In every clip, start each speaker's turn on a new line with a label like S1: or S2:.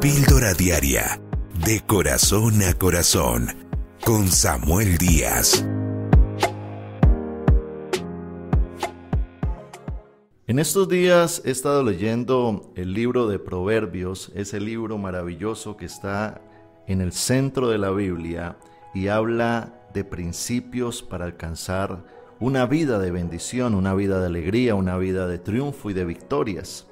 S1: Píldora Diaria, de corazón a corazón, con Samuel Díaz.
S2: En estos días he estado leyendo el libro de Proverbios, ese libro maravilloso que está en el centro de la Biblia y habla de principios para alcanzar una vida de bendición, una vida de alegría, una vida de triunfo y de victorias.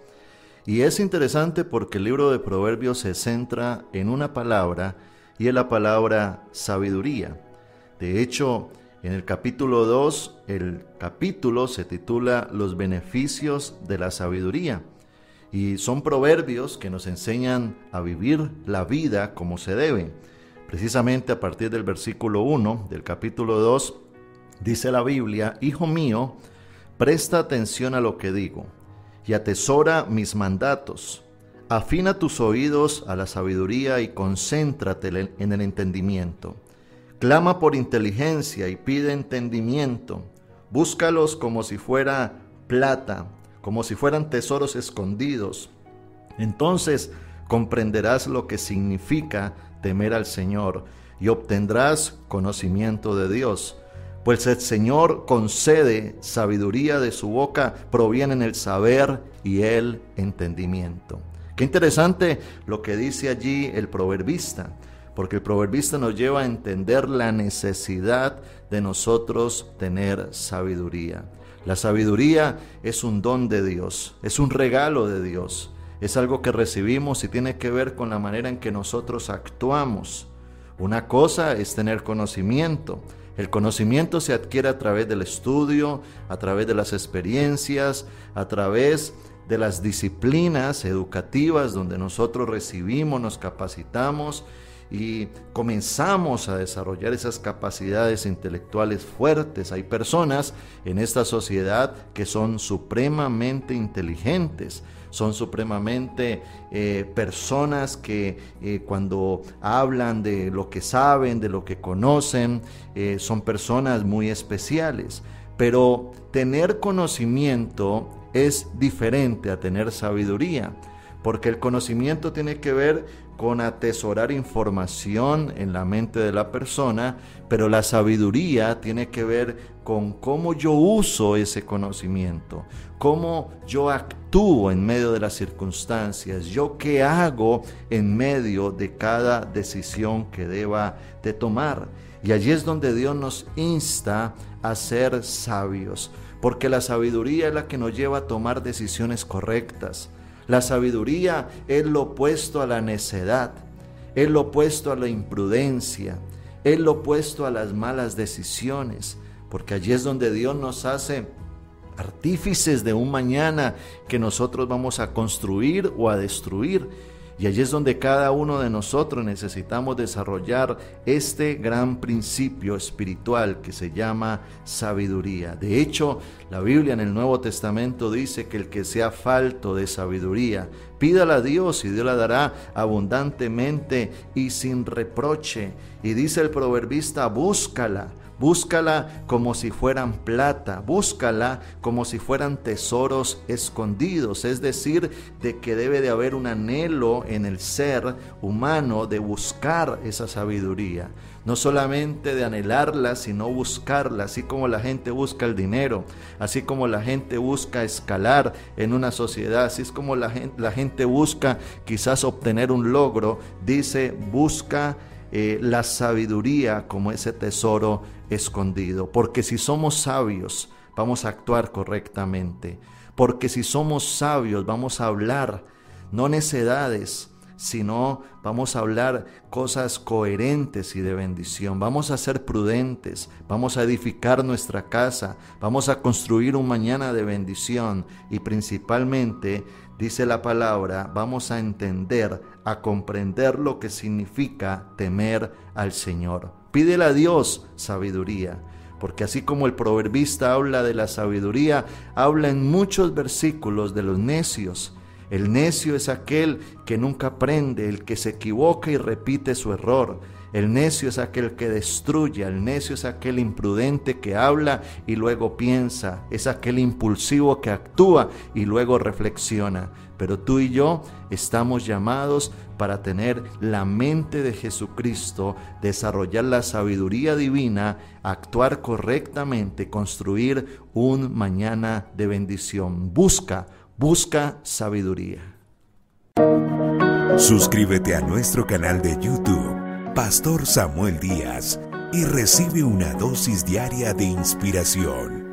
S2: Y es interesante porque el libro de Proverbios se centra en una palabra y es la palabra sabiduría. De hecho, en el capítulo 2, el capítulo se titula Los beneficios de la sabiduría. Y son proverbios que nos enseñan a vivir la vida como se debe. Precisamente a partir del versículo 1 del capítulo 2 Dice la Biblia, Hijo mío, presta atención a lo que digo y atesora mis mandatos. Afina tus oídos a la sabiduría y concéntrate en el entendimiento. Clama por inteligencia y pide entendimiento. Búscalos como si fuera plata, como si fueran tesoros escondidos. Entonces comprenderás lo que significa temer al Señor y obtendrás conocimiento de Dios pues el Señor concede sabiduría de su boca, provienen el saber y el entendimiento. Qué interesante lo que dice allí el proverbista, porque el proverbista nos lleva a entender la necesidad de nosotros tener sabiduría. La sabiduría es un don de Dios, es un regalo de Dios, es algo que recibimos y tiene que ver con la manera en que nosotros actuamos. Una cosa es tener conocimiento, el conocimiento se adquiere a través del estudio, a través de las experiencias, a través de las disciplinas educativas donde nosotros recibimos, nos capacitamos y comenzamos a desarrollar esas capacidades intelectuales fuertes. Hay personas en esta sociedad que son supremamente inteligentes, son supremamente eh, personas que eh, cuando hablan de lo que saben, de lo que conocen, eh, son personas muy especiales. Pero tener conocimiento es diferente a tener sabiduría, porque el conocimiento tiene que ver con atesorar información en la mente de la persona, pero la sabiduría tiene que ver con cómo yo uso ese conocimiento, cómo yo actúo en medio de las circunstancias, yo qué hago en medio de cada decisión que deba de tomar. Y allí es donde Dios nos insta a ser sabios, porque la sabiduría es la que nos lleva a tomar decisiones correctas la sabiduría es lo opuesto a la necedad, es lo opuesto a la imprudencia, es lo opuesto a las malas decisiones, porque allí es donde Dios nos hace artífices de un mañana que nosotros vamos a construir o a destruir. Y allí es donde cada uno de nosotros necesitamos desarrollar este gran principio espiritual que se llama sabiduría. De hecho, la Biblia en el Nuevo Testamento dice que el que sea falto de sabiduría, pídala a Dios y Dios la dará abundantemente y sin reproche. Y dice el proverbista, búscala Búscala como si fueran plata, búscala como si fueran tesoros escondidos, es decir, de que debe de haber un anhelo en el ser humano de buscar esa sabiduría. No solamente de anhelarla, sino buscarla, así como la gente busca el dinero, así como la gente busca escalar en una sociedad, así es como la gente, la gente busca quizás obtener un logro, dice, busca eh, la sabiduría como ese tesoro escondido. Porque si somos sabios, vamos a actuar correctamente. Porque si somos sabios, vamos a hablar, no necedades, sino vamos a hablar cosas coherentes y de bendición. Vamos a ser prudentes, vamos a edificar nuestra casa, vamos a construir un mañana de bendición y principalmente, dice la palabra, vamos a entender, a comprender lo que significa temer al Señor. Pídele a Dios sabiduría porque así como el proverbista habla de la sabiduría, habla en muchos versículos de los necios, el necio es aquel que nunca aprende, el que se equivoca y repite su error. El necio es aquel que destruye, el necio es aquel imprudente que habla y luego piensa, es aquel impulsivo que actúa y luego reflexiona. Pero tú y yo estamos llamados para tener la mente de Jesucristo, desarrollar la sabiduría divina, actuar correctamente, construir un mañana de bendición. Busca, busca sabiduría.
S1: Suscríbete a nuestro canal de YouTube, Pastor Samuel Díaz, y recibe una dosis diaria de inspiración.